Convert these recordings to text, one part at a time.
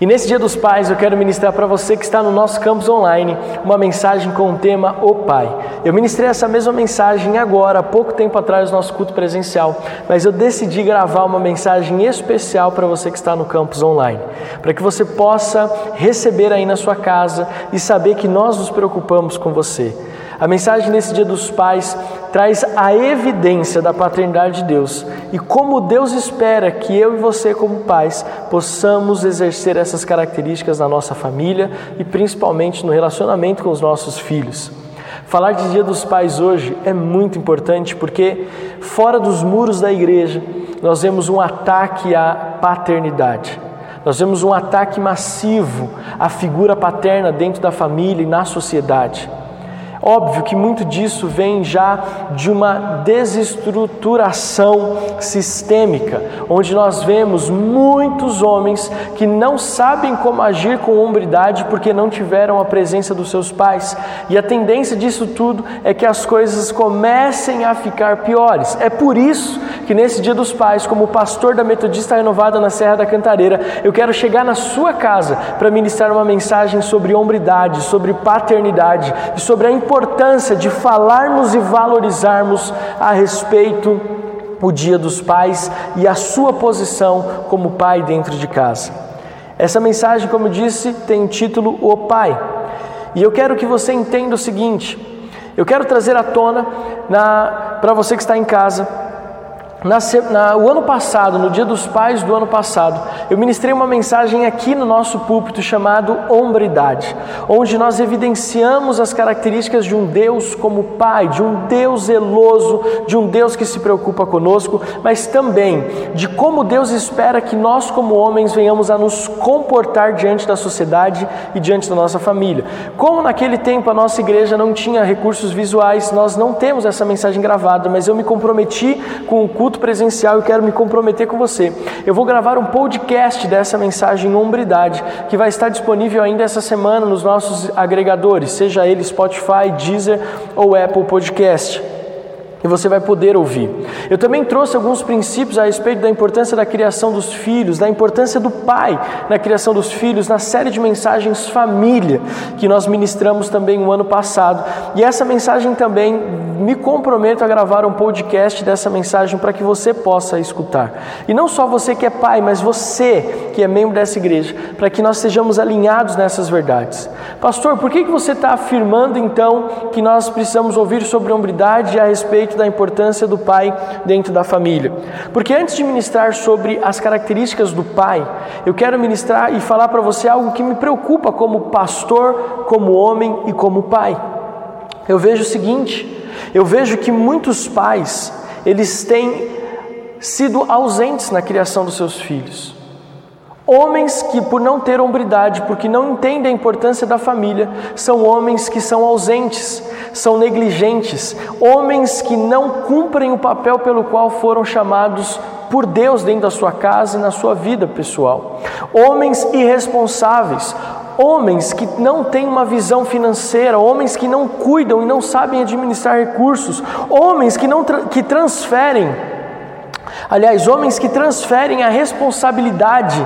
E nesse Dia dos Pais eu quero ministrar para você que está no nosso campus online uma mensagem com o tema O Pai. Eu ministrei essa mesma mensagem agora, há pouco tempo atrás, no nosso culto presencial, mas eu decidi gravar uma mensagem especial para você que está no campus online, para que você possa receber aí na sua casa e saber que nós nos preocupamos com você. A mensagem nesse Dia dos Pais traz a evidência da paternidade de Deus e como Deus espera que eu e você, como pais, possamos exercer essas características na nossa família e principalmente no relacionamento com os nossos filhos. Falar de Dia dos Pais hoje é muito importante porque, fora dos muros da igreja, nós vemos um ataque à paternidade. Nós vemos um ataque massivo à figura paterna dentro da família e na sociedade. Óbvio que muito disso vem já de uma desestruturação sistêmica, onde nós vemos muitos homens que não sabem como agir com hombridade porque não tiveram a presença dos seus pais. E a tendência disso tudo é que as coisas comecem a ficar piores. É por isso que nesse Dia dos Pais, como pastor da Metodista Renovada na Serra da Cantareira, eu quero chegar na sua casa para ministrar uma mensagem sobre hombridade, sobre paternidade e sobre a importância de falarmos e valorizarmos a respeito o Dia dos Pais e a sua posição como pai dentro de casa. Essa mensagem, como disse, tem o título O Pai. E eu quero que você entenda o seguinte: eu quero trazer à tona para você que está em casa na, na, o ano passado, no Dia dos Pais do ano passado, eu ministrei uma mensagem aqui no nosso púlpito chamado Hombridade, onde nós evidenciamos as características de um Deus como Pai, de um Deus zeloso, de um Deus que se preocupa conosco, mas também de como Deus espera que nós, como homens, venhamos a nos comportar diante da sociedade e diante da nossa família. Como naquele tempo a nossa igreja não tinha recursos visuais, nós não temos essa mensagem gravada, mas eu me comprometi com o culto culto presencial, eu quero me comprometer com você. Eu vou gravar um podcast dessa mensagem Hombridade, que vai estar disponível ainda essa semana nos nossos agregadores, seja ele Spotify, Deezer ou Apple Podcast e você vai poder ouvir. Eu também trouxe alguns princípios a respeito da importância da criação dos filhos, da importância do pai na criação dos filhos, na série de mensagens família que nós ministramos também no ano passado. E essa mensagem também me comprometo a gravar um podcast dessa mensagem para que você possa escutar. E não só você que é pai, mas você que é membro dessa igreja, para que nós sejamos alinhados nessas verdades. Pastor, por que, que você está afirmando então que nós precisamos ouvir sobre hombridade a respeito respeito da importância do pai dentro da família. Porque antes de ministrar sobre as características do pai, eu quero ministrar e falar para você algo que me preocupa como pastor, como homem e como pai. Eu vejo o seguinte, eu vejo que muitos pais, eles têm sido ausentes na criação dos seus filhos. Homens que, por não ter hombridade, porque não entendem a importância da família, são homens que são ausentes, são negligentes, homens que não cumprem o papel pelo qual foram chamados por Deus dentro da sua casa e na sua vida pessoal. Homens irresponsáveis, homens que não têm uma visão financeira, homens que não cuidam e não sabem administrar recursos, homens que não que transferem Aliás, homens que transferem a responsabilidade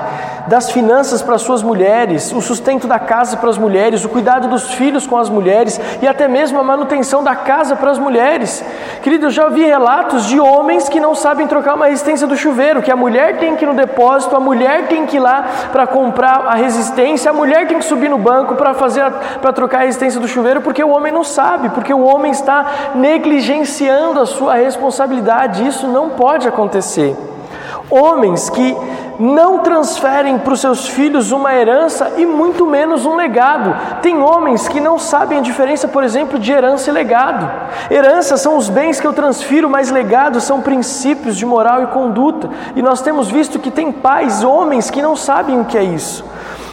das finanças para suas mulheres, o sustento da casa para as mulheres, o cuidado dos filhos com as mulheres e até mesmo a manutenção da casa para as mulheres. Querido, eu já vi relatos de homens que não sabem trocar uma resistência do chuveiro, que a mulher tem que ir no depósito, a mulher tem que ir lá para comprar a resistência, a mulher tem que subir no banco para fazer para trocar a resistência do chuveiro, porque o homem não sabe, porque o homem está negligenciando a sua responsabilidade. Isso não pode acontecer. Homens que não transferem para os seus filhos uma herança e muito menos um legado. Tem homens que não sabem a diferença, por exemplo, de herança e legado. Herança são os bens que eu transfiro, mas legado são princípios de moral e conduta. E nós temos visto que tem pais, homens que não sabem o que é isso.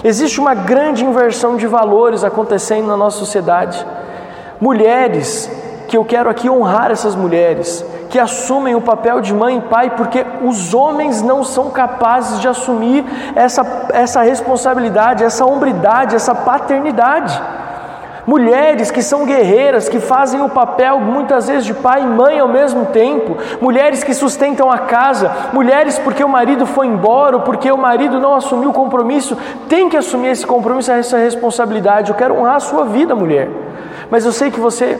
Existe uma grande inversão de valores acontecendo na nossa sociedade. Mulheres, que eu quero aqui honrar essas mulheres, que assumem o papel de mãe e pai, porque os homens não são capazes de assumir essa, essa responsabilidade, essa hombridade, essa paternidade. Mulheres que são guerreiras, que fazem o papel muitas vezes de pai e mãe ao mesmo tempo, mulheres que sustentam a casa, mulheres porque o marido foi embora ou porque o marido não assumiu o compromisso, tem que assumir esse compromisso, essa responsabilidade. Eu quero honrar a sua vida, mulher. Mas eu sei que você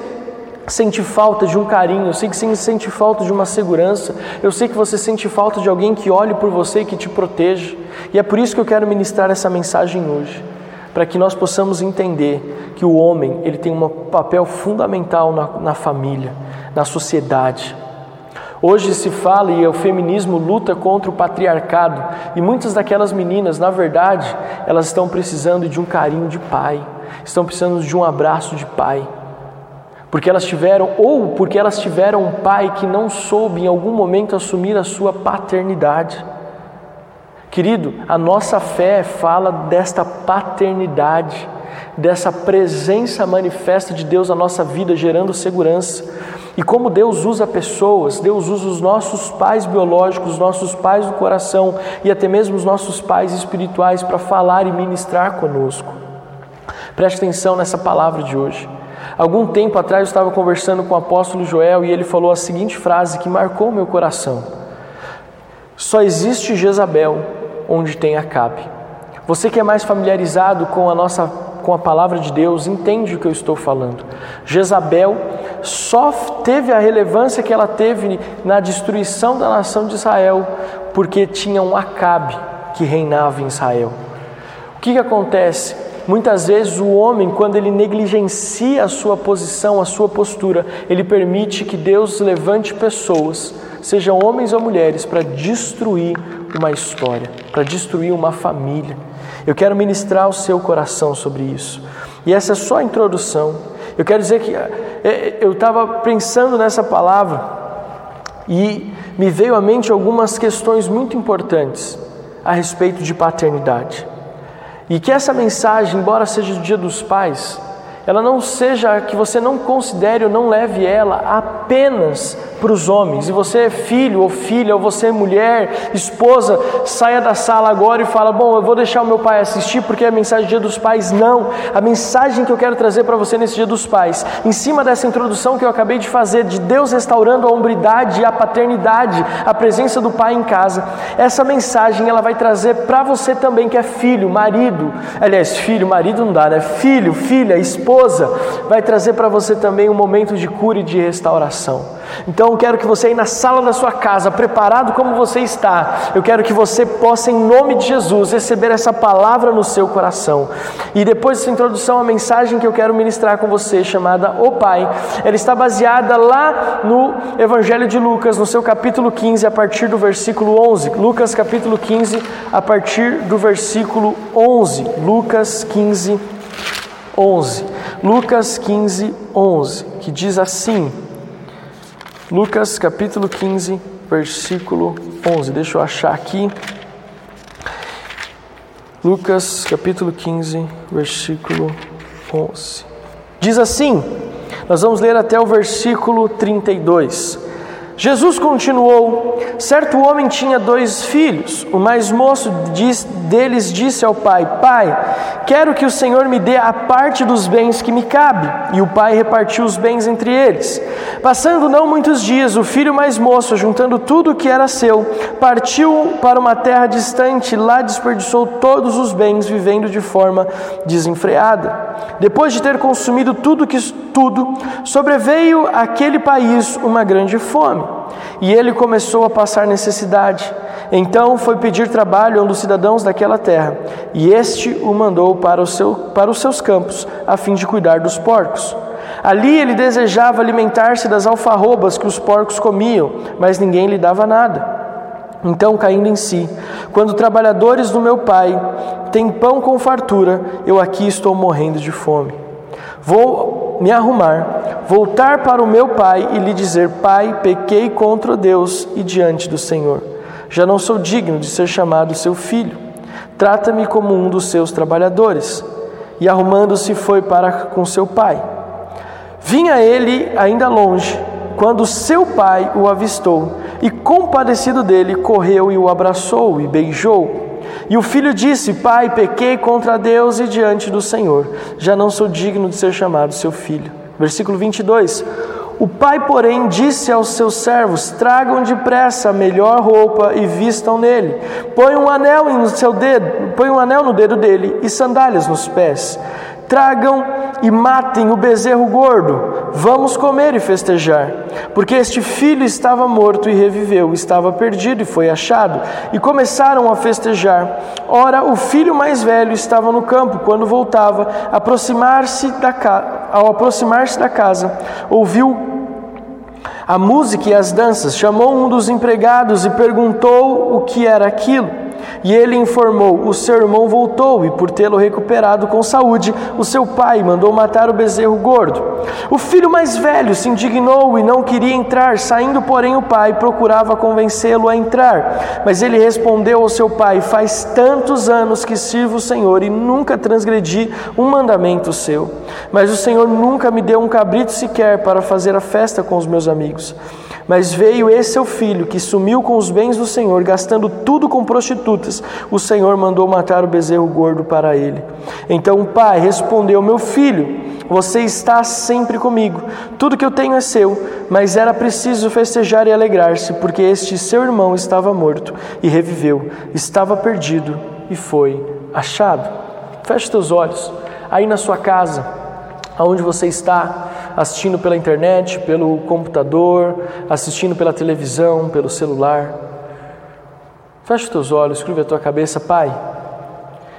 sente falta de um carinho, eu sei que você sente falta de uma segurança, eu sei que você sente falta de alguém que olhe por você e que te proteja. E é por isso que eu quero ministrar essa mensagem hoje para que nós possamos entender que o homem ele tem um papel fundamental na, na família, na sociedade. Hoje se fala e o feminismo luta contra o patriarcado e muitas daquelas meninas, na verdade, elas estão precisando de um carinho de pai, estão precisando de um abraço de pai. Porque elas tiveram, ou porque elas tiveram um pai que não soube em algum momento assumir a sua paternidade. Querido, a nossa fé fala desta paternidade, dessa presença manifesta de Deus na nossa vida, gerando segurança. E como Deus usa pessoas, Deus usa os nossos pais biológicos, os nossos pais do coração e até mesmo os nossos pais espirituais para falar e ministrar conosco. Preste atenção nessa palavra de hoje. Algum tempo atrás eu estava conversando com o apóstolo Joel e ele falou a seguinte frase que marcou meu coração: Só existe Jezabel onde tem Acabe. Você que é mais familiarizado com a nossa com a palavra de Deus, entende o que eu estou falando. Jezabel só teve a relevância que ela teve na destruição da nação de Israel, porque tinha um Acabe que reinava em Israel. O que, que acontece? Muitas vezes o homem, quando ele negligencia a sua posição, a sua postura, ele permite que Deus levante pessoas, sejam homens ou mulheres, para destruir uma história, para destruir uma família. Eu quero ministrar o seu coração sobre isso. E essa é só a introdução. Eu quero dizer que é, é, eu estava pensando nessa palavra e me veio à mente algumas questões muito importantes a respeito de paternidade. E que essa mensagem, embora seja do Dia dos Pais, ela não seja que você não considere ou não leve ela apenas para os homens. E você é filho ou filha, ou você é mulher, esposa, saia da sala agora e fala: Bom, eu vou deixar o meu pai assistir porque é a mensagem do Dia dos Pais. Não. A mensagem que eu quero trazer para você nesse Dia dos Pais, em cima dessa introdução que eu acabei de fazer, de Deus restaurando a hombridade e a paternidade, a presença do pai em casa, essa mensagem ela vai trazer para você também que é filho, marido, aliás, filho, marido não dá, né? Filho, filha, esposa, vai trazer para você também um momento de cura e de restauração. Então eu quero que você aí na sala da sua casa, preparado como você está, eu quero que você possa, em nome de Jesus, receber essa palavra no seu coração. E depois dessa introdução, a mensagem que eu quero ministrar com você, chamada O Pai, ela está baseada lá no Evangelho de Lucas, no seu capítulo 15, a partir do versículo 11. Lucas, capítulo 15, a partir do versículo 11. Lucas 15, 11. Lucas 15, 11, que diz assim. Lucas capítulo 15, versículo 11. Deixa eu achar aqui. Lucas capítulo 15, versículo 11. Diz assim: Nós vamos ler até o versículo 32. Jesus continuou: Certo homem tinha dois filhos. O mais moço deles disse ao pai: Pai, quero que o Senhor me dê a parte dos bens que me cabe. E o pai repartiu os bens entre eles. Passando não muitos dias, o filho mais moço, juntando tudo o que era seu, partiu para uma terra distante, lá desperdiçou todos os bens, vivendo de forma desenfreada. Depois de ter consumido tudo que tudo, sobreveio àquele país uma grande fome, e ele começou a passar necessidade. Então foi pedir trabalho a um dos cidadãos daquela terra, e este o mandou para, o seu, para os seus campos, a fim de cuidar dos porcos. Ali ele desejava alimentar-se das alfarrobas que os porcos comiam, mas ninguém lhe dava nada. Então, caindo em si, quando trabalhadores do meu pai têm pão com fartura, eu aqui estou morrendo de fome. Vou me arrumar, voltar para o meu pai e lhe dizer: Pai, pequei contra Deus e diante do Senhor. Já não sou digno de ser chamado seu filho. Trata-me como um dos seus trabalhadores. E arrumando-se foi para com seu pai. Vinha ele ainda longe, quando seu pai o avistou, e compadecido dele, correu e o abraçou e beijou. E o filho disse: Pai, pequei contra Deus e diante do Senhor, já não sou digno de ser chamado seu filho. Versículo 22. O pai, porém, disse aos seus servos: Tragam depressa a melhor roupa e vistam nele. Põe um anel no seu dedo, põe um anel no dedo dele e sandálias nos pés. Tragam e matem o bezerro gordo. Vamos comer e festejar. Porque este filho estava morto e reviveu, estava perdido e foi achado. E começaram a festejar. Ora, o filho mais velho estava no campo quando voltava, aproximar-se da ao aproximar-se da casa, ouviu a música e as danças, chamou um dos empregados e perguntou o que era aquilo. E ele informou: O seu irmão voltou, e por tê-lo recuperado com saúde, o seu pai mandou matar o bezerro gordo. O filho mais velho se indignou e não queria entrar, saindo, porém, o pai procurava convencê-lo a entrar. Mas ele respondeu ao seu pai: Faz tantos anos que sirvo o Senhor e nunca transgredi um mandamento seu. Mas o Senhor nunca me deu um cabrito sequer para fazer a festa com os meus amigos. Mas veio esse seu filho, que sumiu com os bens do Senhor, gastando tudo com prostitutas. O Senhor mandou matar o bezerro gordo para ele. Então o pai respondeu: Meu filho, você está sempre comigo. Tudo que eu tenho é seu. Mas era preciso festejar e alegrar-se, porque este seu irmão estava morto e reviveu, estava perdido e foi achado. Feche teus olhos. Aí na sua casa, aonde você está, assistindo pela internet, pelo computador, assistindo pela televisão, pelo celular. Feche os teus olhos, escreve a tua cabeça, Pai,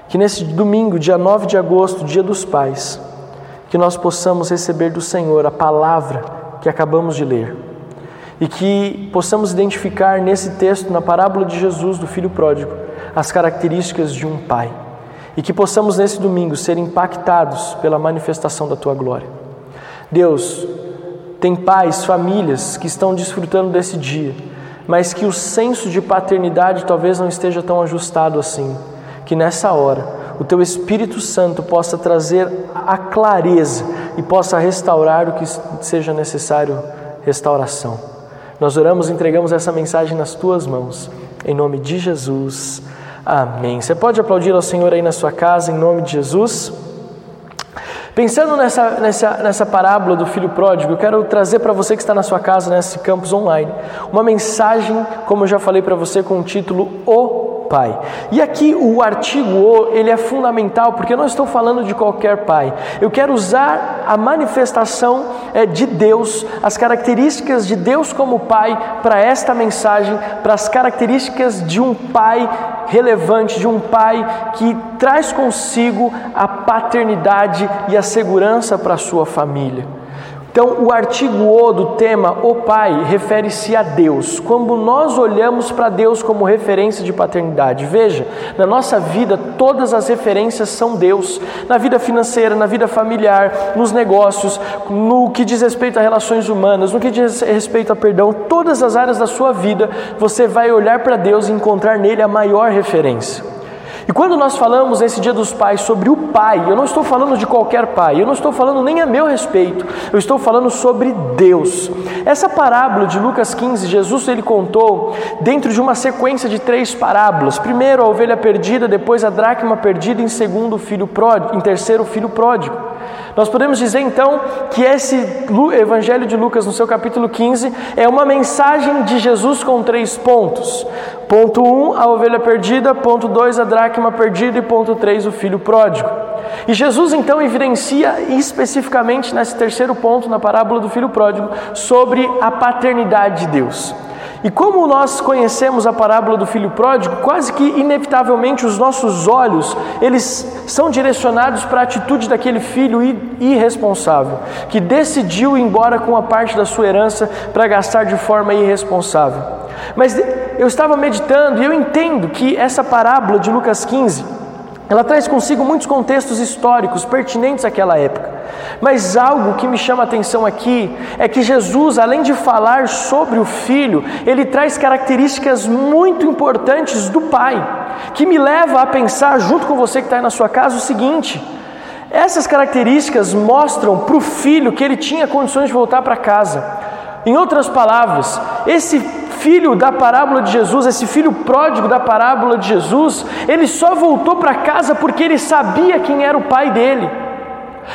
que nesse domingo, dia 9 de agosto, dia dos pais, que nós possamos receber do Senhor a palavra que acabamos de ler e que possamos identificar nesse texto, na parábola de Jesus, do filho pródigo, as características de um pai e que possamos nesse domingo ser impactados pela manifestação da tua glória. Deus, tem pais, famílias que estão desfrutando desse dia, mas que o senso de paternidade talvez não esteja tão ajustado assim. Que nessa hora o teu Espírito Santo possa trazer a clareza e possa restaurar o que seja necessário restauração. Nós oramos e entregamos essa mensagem nas tuas mãos, em nome de Jesus. Amém. Você pode aplaudir ao Senhor aí na sua casa, em nome de Jesus. Pensando nessa, nessa, nessa parábola do filho pródigo, eu quero trazer para você que está na sua casa, nesse campus online, uma mensagem, como eu já falei para você, com o título O pai. E aqui o artigo o, ele é fundamental porque eu não estou falando de qualquer pai. Eu quero usar a manifestação é, de Deus, as características de Deus como pai para esta mensagem, para as características de um pai relevante, de um pai que traz consigo a paternidade e a segurança para a sua família. Então, o artigo O do tema O Pai refere-se a Deus. Quando nós olhamos para Deus como referência de paternidade, veja, na nossa vida todas as referências são Deus. Na vida financeira, na vida familiar, nos negócios, no que diz respeito a relações humanas, no que diz respeito a perdão, todas as áreas da sua vida, você vai olhar para Deus e encontrar nele a maior referência. E quando nós falamos nesse Dia dos Pais sobre o Pai, eu não estou falando de qualquer pai, eu não estou falando nem a meu respeito, eu estou falando sobre Deus. Essa parábola de Lucas 15, Jesus ele contou dentro de uma sequência de três parábolas. Primeiro a ovelha perdida, depois a dracma perdida, em segundo o filho pródigo, em terceiro o filho pródigo. Nós podemos dizer então que esse Evangelho de Lucas, no seu capítulo 15, é uma mensagem de Jesus com três pontos. Ponto 1, um, a ovelha perdida. Ponto 2, a dracma perdida. E ponto 3, o filho pródigo. E Jesus então evidencia especificamente nesse terceiro ponto, na parábola do filho pródigo, sobre a paternidade de Deus. E como nós conhecemos a parábola do filho pródigo, quase que inevitavelmente os nossos olhos, eles são direcionados para a atitude daquele filho irresponsável, que decidiu ir embora com a parte da sua herança para gastar de forma irresponsável. Mas eu estava meditando e eu entendo que essa parábola de Lucas 15, ela traz consigo muitos contextos históricos pertinentes àquela época. Mas algo que me chama a atenção aqui é que Jesus, além de falar sobre o filho, ele traz características muito importantes do pai, que me leva a pensar, junto com você que está aí na sua casa, o seguinte: essas características mostram para o filho que ele tinha condições de voltar para casa. Em outras palavras, esse filho da parábola de Jesus, esse filho pródigo da parábola de Jesus, ele só voltou para casa porque ele sabia quem era o pai dele.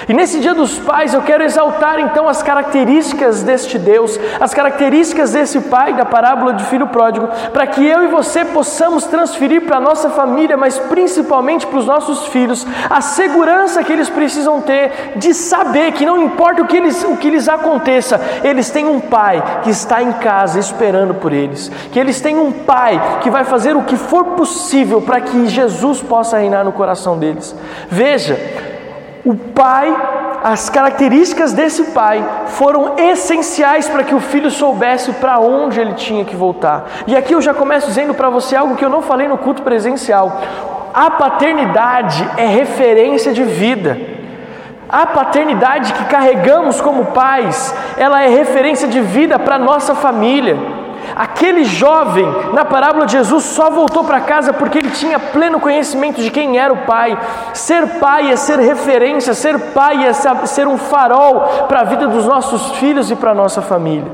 E nesse Dia dos Pais eu quero exaltar então as características deste Deus, as características desse pai da parábola de filho pródigo, para que eu e você possamos transferir para a nossa família, mas principalmente para os nossos filhos, a segurança que eles precisam ter de saber que não importa o que, eles, o que lhes aconteça, eles têm um pai que está em casa esperando por eles, que eles têm um pai que vai fazer o que for possível para que Jesus possa reinar no coração deles. Veja, o pai, as características desse pai foram essenciais para que o filho soubesse para onde ele tinha que voltar. E aqui eu já começo dizendo para você algo que eu não falei no culto presencial. A paternidade é referência de vida. A paternidade que carregamos como pais, ela é referência de vida para nossa família. Aquele jovem na parábola de Jesus só voltou para casa porque ele tinha pleno conhecimento de quem era o pai. Ser pai é ser referência, ser pai é ser um farol para a vida dos nossos filhos e para a nossa família.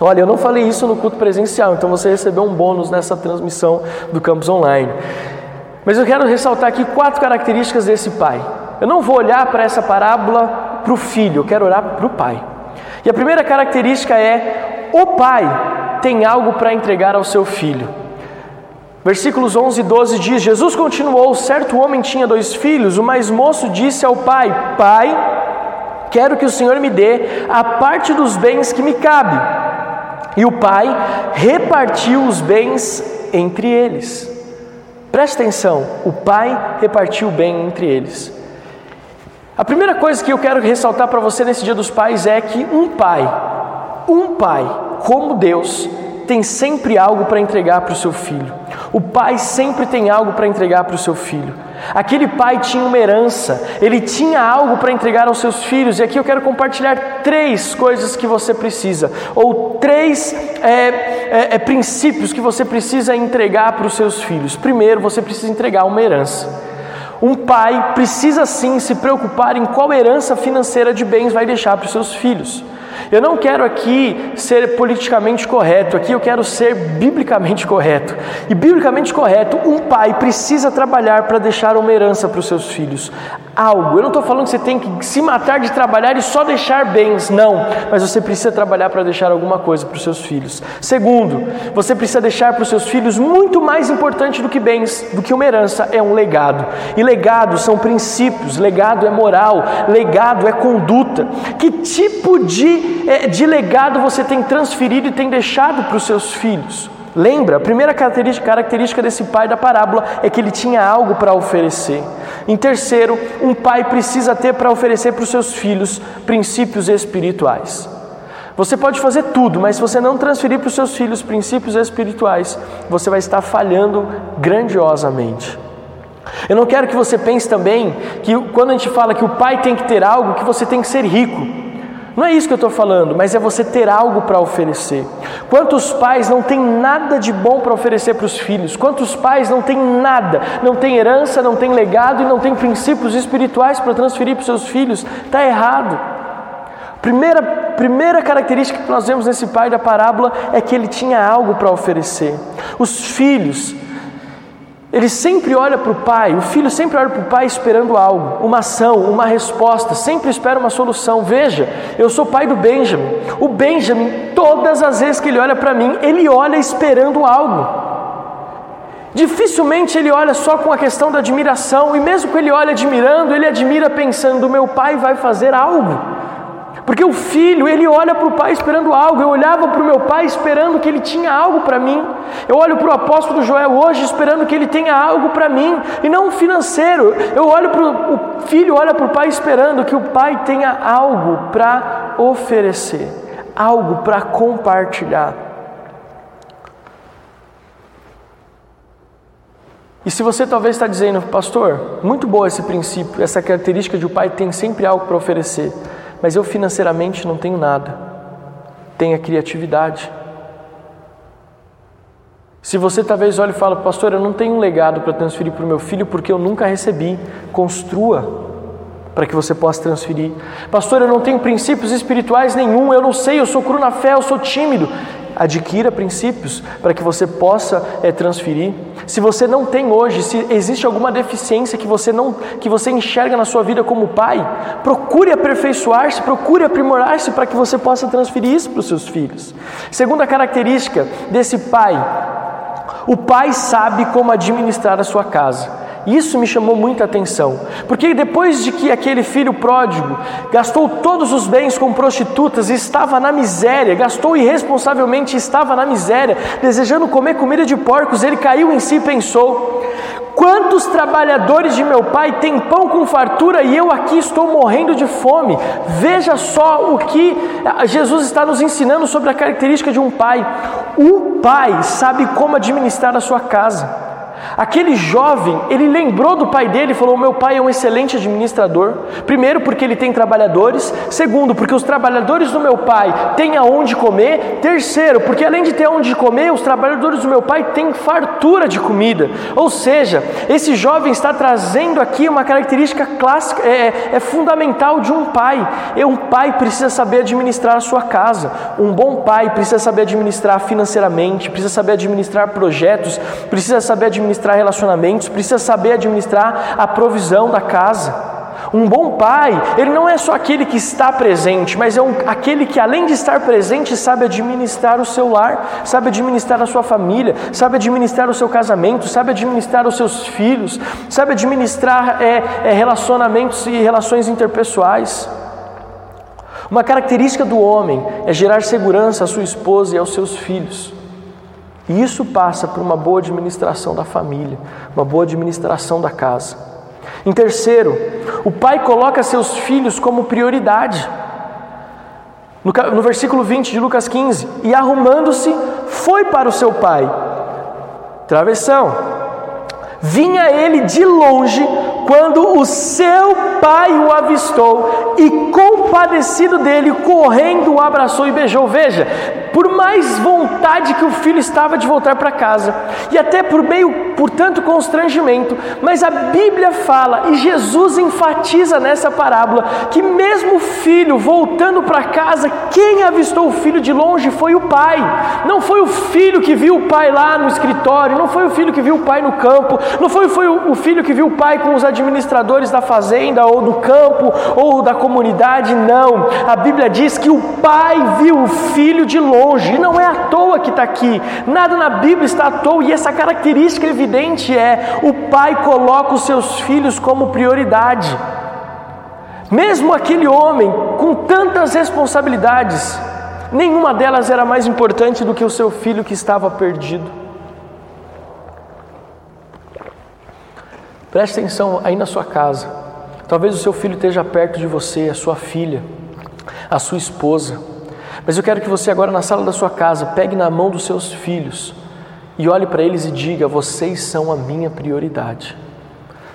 Olha, eu não falei isso no culto presencial, então você recebeu um bônus nessa transmissão do campus online. Mas eu quero ressaltar aqui quatro características desse pai. Eu não vou olhar para essa parábola para o filho, eu quero olhar para o pai. E a primeira característica é o pai tem algo para entregar ao seu filho. Versículos 11 e 12 diz: Jesus continuou: Certo homem tinha dois filhos. O mais moço disse ao pai: Pai, quero que o Senhor me dê a parte dos bens que me cabe. E o pai repartiu os bens entre eles. Preste atenção: o pai repartiu o bem entre eles. A primeira coisa que eu quero ressaltar para você nesse Dia dos Pais é que um pai um pai, como Deus, tem sempre algo para entregar para o seu filho. O pai sempre tem algo para entregar para o seu filho. Aquele pai tinha uma herança, ele tinha algo para entregar aos seus filhos, e aqui eu quero compartilhar três coisas que você precisa, ou três é, é, é, princípios que você precisa entregar para os seus filhos. Primeiro, você precisa entregar uma herança. Um pai precisa sim se preocupar em qual herança financeira de bens vai deixar para os seus filhos. Eu não quero aqui ser politicamente correto, aqui eu quero ser biblicamente correto. E biblicamente correto, um pai precisa trabalhar para deixar uma herança para os seus filhos. Algo. Eu não estou falando que você tem que se matar de trabalhar e só deixar bens, não. Mas você precisa trabalhar para deixar alguma coisa para os seus filhos. Segundo, você precisa deixar para os seus filhos muito mais importante do que bens, do que uma herança, é um legado. E legado são princípios, legado é moral, legado é conduta. Que tipo de de legado você tem transferido e tem deixado para os seus filhos? Lembra, a primeira característica desse pai da parábola é que ele tinha algo para oferecer. Em terceiro, um pai precisa ter para oferecer para os seus filhos princípios espirituais. Você pode fazer tudo, mas se você não transferir para os seus filhos princípios espirituais, você vai estar falhando grandiosamente. Eu não quero que você pense também que quando a gente fala que o pai tem que ter algo, que você tem que ser rico. Não é isso que eu estou falando, mas é você ter algo para oferecer. Quantos pais não têm nada de bom para oferecer para os filhos? Quantos pais não têm nada, não têm herança, não têm legado e não têm princípios espirituais para transferir para os seus filhos? Está errado. Primeira, primeira característica que nós vemos nesse pai da parábola é que ele tinha algo para oferecer. Os filhos ele sempre olha para o pai, o filho sempre olha para o pai esperando algo, uma ação, uma resposta, sempre espera uma solução. Veja, eu sou pai do Benjamin. O Benjamin, todas as vezes que ele olha para mim, ele olha esperando algo. Dificilmente ele olha só com a questão da admiração, e mesmo que ele olhe admirando, ele admira pensando: meu pai vai fazer algo. Porque o filho, ele olha para o pai esperando algo. Eu olhava para o meu pai esperando que ele tinha algo para mim. Eu olho para o apóstolo Joel hoje esperando que ele tenha algo para mim, e não financeiro. Eu olho para o filho, olha para o pai esperando que o pai tenha algo para oferecer, algo para compartilhar. E se você talvez está dizendo, pastor, muito bom esse princípio, essa característica de o pai tem sempre algo para oferecer mas eu financeiramente não tenho nada. Tenha criatividade. Se você talvez olhe e fala, pastor, eu não tenho um legado para transferir para o meu filho porque eu nunca recebi, construa para que você possa transferir. Pastor, eu não tenho princípios espirituais nenhum, eu não sei, eu sou cru na fé, eu sou tímido. Adquira princípios para que você possa é, transferir. Se você não tem hoje, se existe alguma deficiência que você não que você enxerga na sua vida como pai, procure aperfeiçoar-se, procure aprimorar-se para que você possa transferir isso para os seus filhos. Segunda característica desse pai, o pai sabe como administrar a sua casa. Isso me chamou muita atenção, porque depois de que aquele filho pródigo gastou todos os bens com prostitutas e estava na miséria, gastou irresponsavelmente e estava na miséria, desejando comer comida de porcos, ele caiu em si e pensou: Quantos trabalhadores de meu pai têm pão com fartura e eu aqui estou morrendo de fome? Veja só o que Jesus está nos ensinando sobre a característica de um pai. O pai sabe como administrar a sua casa. Aquele jovem, ele lembrou do pai dele e falou: Meu pai é um excelente administrador. Primeiro, porque ele tem trabalhadores. Segundo, porque os trabalhadores do meu pai têm aonde comer. Terceiro, porque além de ter aonde comer, os trabalhadores do meu pai têm fartura de comida. Ou seja, esse jovem está trazendo aqui uma característica clássica, é, é, é fundamental de um pai. E um pai precisa saber administrar a sua casa. Um bom pai precisa saber administrar financeiramente, precisa saber administrar projetos, precisa saber administrar administrar relacionamentos, precisa saber administrar a provisão da casa. Um bom pai, ele não é só aquele que está presente, mas é um, aquele que, além de estar presente, sabe administrar o seu lar, sabe administrar a sua família, sabe administrar o seu casamento, sabe administrar os seus filhos, sabe administrar é, é, relacionamentos e relações interpessoais. Uma característica do homem é gerar segurança à sua esposa e aos seus filhos. E isso passa por uma boa administração da família, uma boa administração da casa. Em terceiro, o pai coloca seus filhos como prioridade. No, no versículo 20 de Lucas 15: E arrumando-se, foi para o seu pai. Travessão. Vinha ele de longe quando o seu pai o avistou e, compadecido dele, correndo o abraçou e beijou. Veja, por mais vontade que o filho estava de voltar para casa, e até por meio, por tanto constrangimento, mas a Bíblia fala e Jesus enfatiza nessa parábola que mesmo o filho voltando para casa, quem avistou o filho de longe foi o pai. Não foi o filho que viu o pai lá no escritório, não foi o filho que viu o pai no campo, não foi, foi o filho que viu o pai com os administradores da fazenda ou do campo ou da comunidade, não. A Bíblia diz que o pai viu o filho de longe e não é à toa que está aqui, nada na Bíblia está à toa, e essa característica evidente é: o pai coloca os seus filhos como prioridade. Mesmo aquele homem com tantas responsabilidades, nenhuma delas era mais importante do que o seu filho que estava perdido. Preste atenção aí na sua casa. Talvez o seu filho esteja perto de você, a sua filha, a sua esposa. Mas eu quero que você agora na sala da sua casa pegue na mão dos seus filhos e olhe para eles e diga: vocês são a minha prioridade.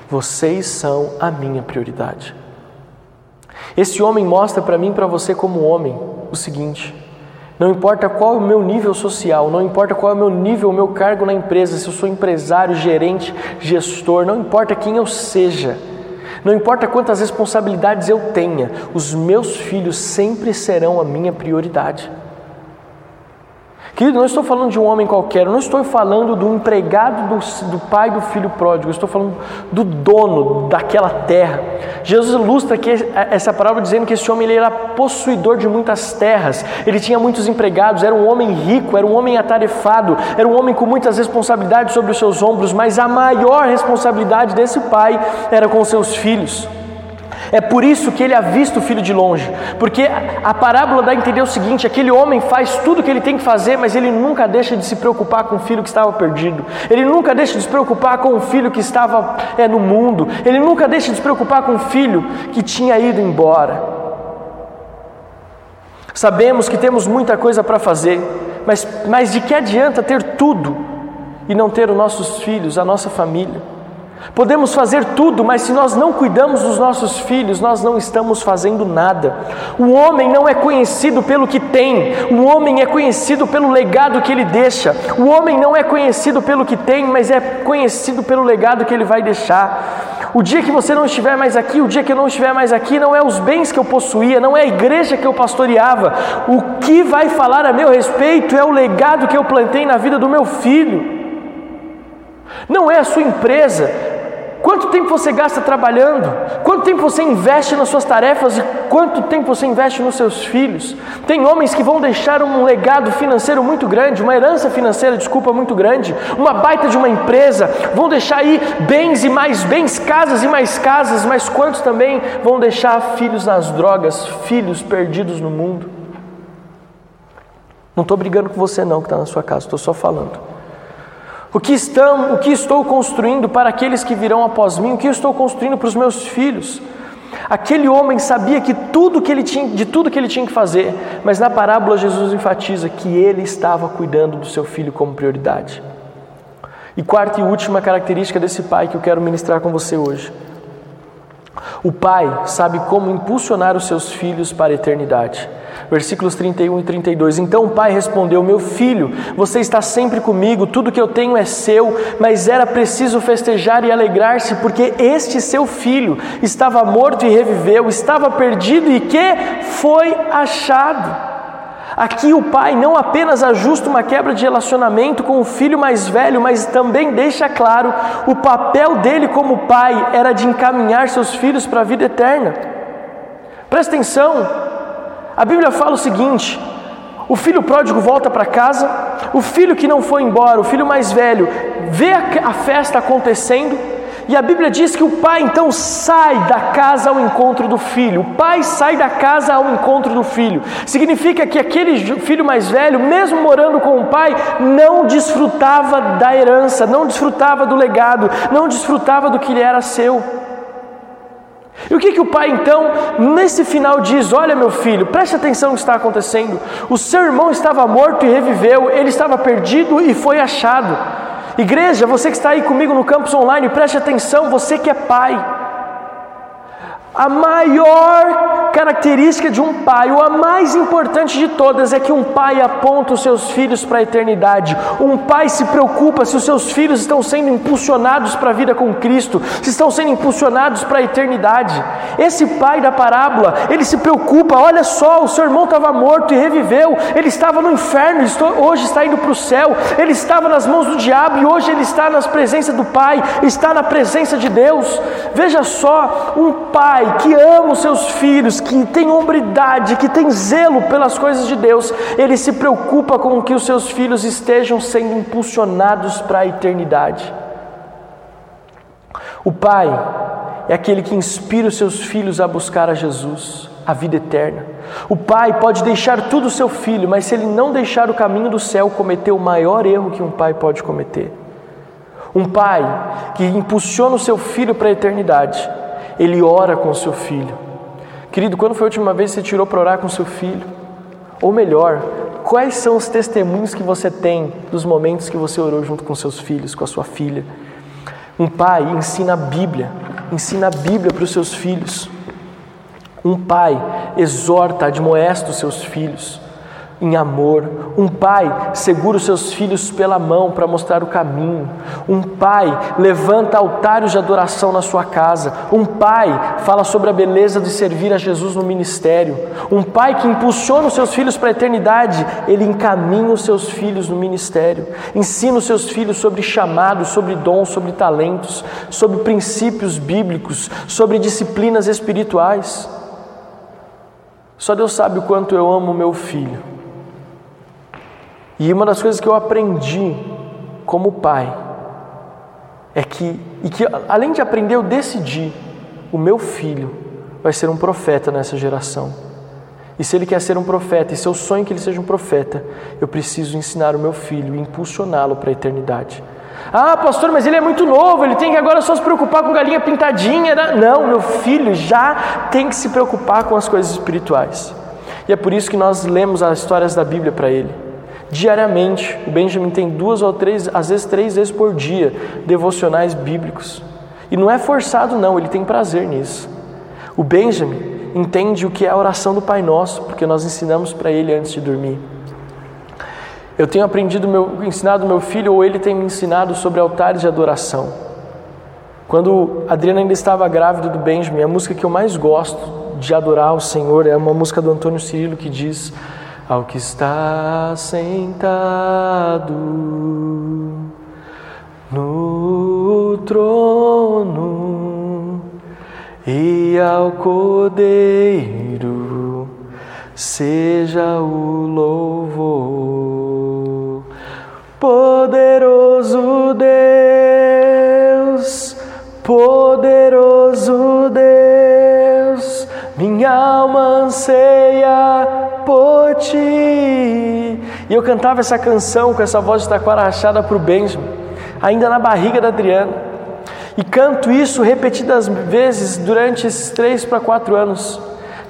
Vocês são a minha prioridade. Esse homem mostra para mim e para você como homem o seguinte: não importa qual é o meu nível social, não importa qual é o meu nível, o meu cargo na empresa, se eu sou empresário, gerente, gestor, não importa quem eu seja, não importa quantas responsabilidades eu tenha, os meus filhos sempre serão a minha prioridade. Querido, não estou falando de um homem qualquer, não estou falando do empregado do, do pai do filho pródigo, estou falando do dono daquela terra. Jesus ilustra que essa palavra dizendo que esse homem ele era possuidor de muitas terras, ele tinha muitos empregados, era um homem rico, era um homem atarefado, era um homem com muitas responsabilidades sobre os seus ombros, mas a maior responsabilidade desse pai era com seus filhos. É por isso que ele avista o filho de longe, porque a parábola dá a entender o seguinte: aquele homem faz tudo o que ele tem que fazer, mas ele nunca deixa de se preocupar com o filho que estava perdido, ele nunca deixa de se preocupar com o filho que estava é, no mundo, ele nunca deixa de se preocupar com o filho que tinha ido embora. Sabemos que temos muita coisa para fazer, mas, mas de que adianta ter tudo e não ter os nossos filhos, a nossa família? Podemos fazer tudo, mas se nós não cuidamos dos nossos filhos, nós não estamos fazendo nada. O homem não é conhecido pelo que tem, o homem é conhecido pelo legado que ele deixa. O homem não é conhecido pelo que tem, mas é conhecido pelo legado que ele vai deixar. O dia que você não estiver mais aqui, o dia que eu não estiver mais aqui, não é os bens que eu possuía, não é a igreja que eu pastoreava. O que vai falar a meu respeito é o legado que eu plantei na vida do meu filho. Não é a sua empresa, Quanto tempo você gasta trabalhando? Quanto tempo você investe nas suas tarefas e quanto tempo você investe nos seus filhos? Tem homens que vão deixar um legado financeiro muito grande, uma herança financeira, desculpa, muito grande, uma baita de uma empresa, vão deixar aí bens e mais bens, casas e mais casas, mas quantos também vão deixar filhos nas drogas, filhos perdidos no mundo? Não estou brigando com você não que está na sua casa, estou só falando. O que, estão, o que estou construindo para aqueles que virão após mim? O que estou construindo para os meus filhos? Aquele homem sabia que tudo que ele tinha, de tudo que ele tinha que fazer, mas na parábola Jesus enfatiza que ele estava cuidando do seu filho como prioridade. E quarta e última característica desse pai que eu quero ministrar com você hoje. O pai sabe como impulsionar os seus filhos para a eternidade versículos 31 e 32. Então o pai respondeu: Meu filho, você está sempre comigo, tudo que eu tenho é seu, mas era preciso festejar e alegrar-se, porque este seu filho estava morto e reviveu, estava perdido e que foi achado. Aqui o pai não apenas ajusta uma quebra de relacionamento com o filho mais velho, mas também deixa claro o papel dele como pai era de encaminhar seus filhos para a vida eterna. Presta atenção, a Bíblia fala o seguinte: o filho pródigo volta para casa, o filho que não foi embora, o filho mais velho, vê a festa acontecendo, e a Bíblia diz que o pai então sai da casa ao encontro do filho. O pai sai da casa ao encontro do filho. Significa que aquele filho mais velho, mesmo morando com o pai, não desfrutava da herança, não desfrutava do legado, não desfrutava do que lhe era seu. E o que, que o pai então, nesse final, diz: Olha, meu filho, preste atenção no que está acontecendo. O seu irmão estava morto e reviveu, ele estava perdido e foi achado. Igreja, você que está aí comigo no campus online, preste atenção, você que é pai. A maior característica de um pai, ou a mais importante de todas, é que um pai aponta os seus filhos para a eternidade. Um pai se preocupa se os seus filhos estão sendo impulsionados para a vida com Cristo, se estão sendo impulsionados para a eternidade. Esse pai da parábola, ele se preocupa: olha só, o seu irmão estava morto e reviveu, ele estava no inferno, hoje está indo para o céu, ele estava nas mãos do diabo e hoje ele está nas presenças do Pai, está na presença de Deus. Veja só, um pai que ama os seus filhos, que tem hombridade, que tem zelo pelas coisas de Deus, ele se preocupa com que os seus filhos estejam sendo impulsionados para a eternidade. O pai é aquele que inspira os seus filhos a buscar a Jesus, a vida eterna. O pai pode deixar tudo seu filho, mas se ele não deixar o caminho do céu, cometeu o maior erro que um pai pode cometer. Um pai que impulsiona o seu filho para a eternidade, ele ora com o seu filho. Querido, quando foi a última vez que você tirou para orar com seu filho? Ou melhor, quais são os testemunhos que você tem dos momentos que você orou junto com seus filhos, com a sua filha? Um pai ensina a Bíblia, ensina a Bíblia para os seus filhos. Um pai exorta, admoesta os seus filhos em amor. Um pai segura os seus filhos pela mão para mostrar o caminho. Um pai levanta altares de adoração na sua casa. Um pai fala sobre a beleza de servir a Jesus no ministério. Um pai que impulsiona os seus filhos para a eternidade, ele encaminha os seus filhos no ministério. Ensina os seus filhos sobre chamados, sobre dons, sobre talentos, sobre princípios bíblicos, sobre disciplinas espirituais. Só Deus sabe o quanto eu amo meu filho. E uma das coisas que eu aprendi como pai é que, e que além de aprender, eu decidi: o meu filho vai ser um profeta nessa geração. E se ele quer ser um profeta, e se eu sonho que ele seja um profeta, eu preciso ensinar o meu filho e impulsioná-lo para a eternidade. Ah, pastor, mas ele é muito novo, ele tem que agora só se preocupar com galinha pintadinha. Né? Não, meu filho já tem que se preocupar com as coisas espirituais. E é por isso que nós lemos as histórias da Bíblia para ele. Diariamente, o Benjamin tem duas ou três, às vezes três vezes por dia, devocionais bíblicos. E não é forçado, não, ele tem prazer nisso. O Benjamin entende o que é a oração do Pai Nosso, porque nós ensinamos para ele antes de dormir. Eu tenho aprendido, meu, ensinado meu filho, ou ele tem me ensinado sobre altares de adoração. Quando a Adriana ainda estava grávida do Benjamin, a música que eu mais gosto de adorar o Senhor é uma música do Antônio Cirilo que diz: Ao que está sentado no trono e ao Cordeiro seja o louvor, poderoso Deus, poderoso Deus, minha alma anseia por ti. E eu cantava essa canção com essa voz de taquara rachada para o Benjamin ainda na barriga da Adriana. E canto isso repetidas vezes durante esses três para quatro anos.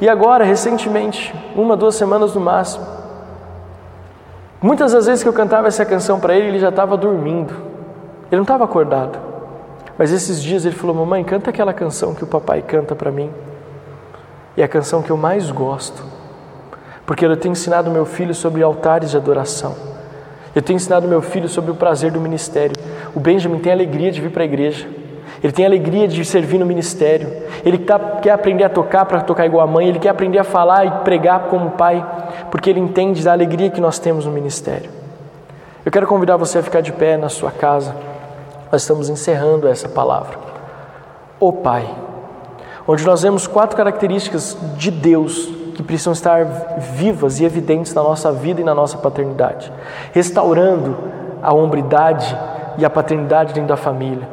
E agora, recentemente, uma, duas semanas no máximo. Muitas das vezes que eu cantava essa canção para ele, ele já estava dormindo. Ele não estava acordado. Mas esses dias ele falou: Mamãe, canta aquela canção que o papai canta para mim. E é a canção que eu mais gosto. Porque eu tenho ensinado meu filho sobre altares de adoração. Eu tenho ensinado meu filho sobre o prazer do ministério. O Benjamin tem alegria de vir para a igreja. Ele tem alegria de servir no ministério. Ele tá, quer aprender a tocar para tocar igual a mãe. Ele quer aprender a falar e pregar como pai, porque ele entende da alegria que nós temos no ministério. Eu quero convidar você a ficar de pé na sua casa. Nós estamos encerrando essa palavra. O Pai, onde nós vemos quatro características de Deus que precisam estar vivas e evidentes na nossa vida e na nossa paternidade, restaurando a hombridade e a paternidade dentro da família.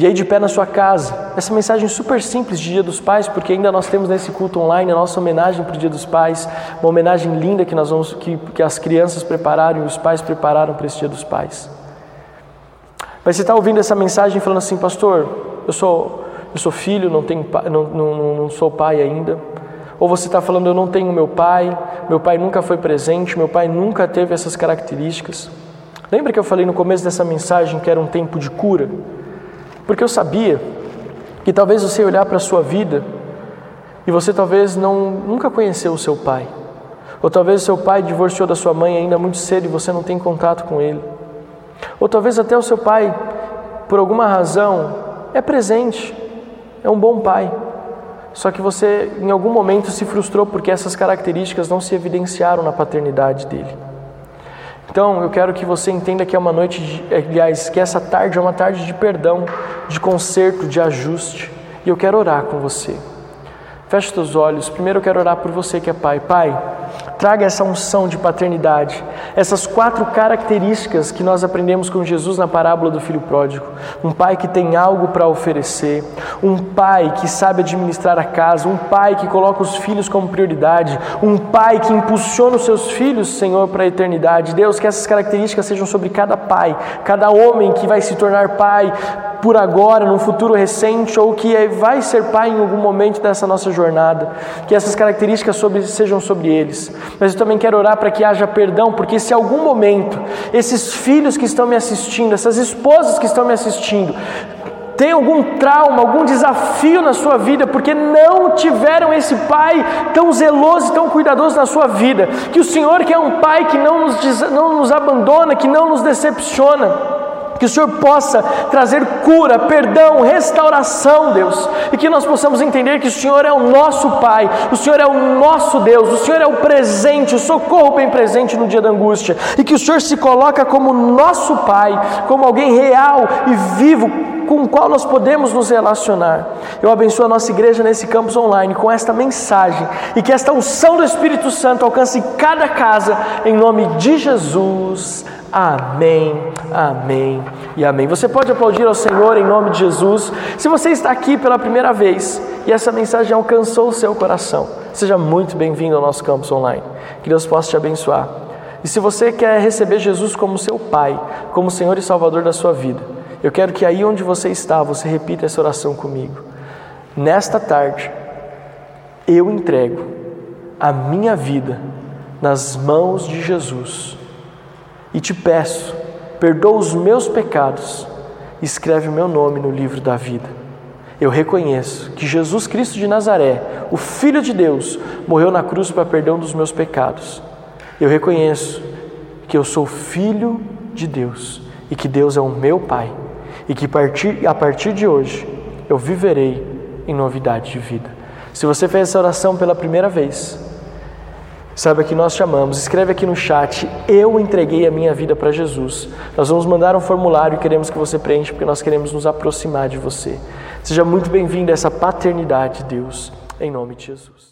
E aí, de pé na sua casa, essa mensagem super simples de Dia dos Pais, porque ainda nós temos nesse culto online a nossa homenagem para o Dia dos Pais, uma homenagem linda que nós vamos, que, que as crianças prepararam e os pais prepararam para esse Dia dos Pais. Mas você está ouvindo essa mensagem falando assim, pastor, eu sou, eu sou filho, não, tenho, não, não, não sou pai ainda. Ou você está falando, eu não tenho meu pai, meu pai nunca foi presente, meu pai nunca teve essas características. Lembra que eu falei no começo dessa mensagem que era um tempo de cura? Porque eu sabia que talvez você olhar para a sua vida e você talvez não nunca conheceu o seu pai. Ou talvez seu pai divorciou da sua mãe ainda muito cedo e você não tem contato com ele. Ou talvez até o seu pai, por alguma razão, é presente, é um bom pai, só que você, em algum momento, se frustrou porque essas características não se evidenciaram na paternidade dele. Então, eu quero que você entenda que é uma noite, de, aliás, que essa tarde é uma tarde de perdão, de conserto, de ajuste. E eu quero orar com você. Feche os olhos. Primeiro eu quero orar por você que é pai. Pai, traga essa unção de paternidade, essas quatro características que nós aprendemos com Jesus na parábola do filho pródigo. Um pai que tem algo para oferecer, um pai que sabe administrar a casa, um pai que coloca os filhos como prioridade, um pai que impulsiona os seus filhos, Senhor, para a eternidade. Deus, que essas características sejam sobre cada pai, cada homem que vai se tornar pai por agora, num futuro recente, ou que vai ser pai em algum momento dessa nossa jornada. Que essas características sobre, sejam sobre eles. Mas eu também quero orar para que haja perdão, porque se algum momento esses filhos que estão me assistindo, essas esposas que estão me assistindo, tem algum trauma, algum desafio na sua vida, porque não tiveram esse pai tão zeloso e tão cuidadoso na sua vida. Que o Senhor, que é um pai que não nos, não nos abandona, que não nos decepciona, que o Senhor possa trazer cura, perdão, restauração, Deus, e que nós possamos entender que o Senhor é o nosso Pai, o Senhor é o nosso Deus, o Senhor é o presente, o socorro bem presente no dia da angústia, e que o Senhor se coloca como nosso Pai, como alguém real e vivo com o qual nós podemos nos relacionar. Eu abençoo a nossa igreja nesse campus online com esta mensagem e que esta unção do Espírito Santo alcance cada casa, em nome de Jesus. Amém, amém e amém. Você pode aplaudir ao Senhor em nome de Jesus. Se você está aqui pela primeira vez e essa mensagem alcançou o seu coração, seja muito bem-vindo ao nosso campus online. Que Deus possa te abençoar. E se você quer receber Jesus como seu Pai, como Senhor e Salvador da sua vida, eu quero que aí onde você está, você repita essa oração comigo. Nesta tarde, eu entrego a minha vida nas mãos de Jesus e te peço, perdoa os meus pecados escreve o meu nome no livro da vida. Eu reconheço que Jesus Cristo de Nazaré, o Filho de Deus, morreu na cruz para perdão dos meus pecados. Eu reconheço que eu sou filho de Deus e que Deus é o meu Pai e que a partir de hoje eu viverei em novidade de vida. Se você fez essa oração pela primeira vez, Saiba que nós chamamos, escreve aqui no chat, eu entreguei a minha vida para Jesus. Nós vamos mandar um formulário e queremos que você preencha porque nós queremos nos aproximar de você. Seja muito bem-vindo a essa paternidade de Deus, em nome de Jesus.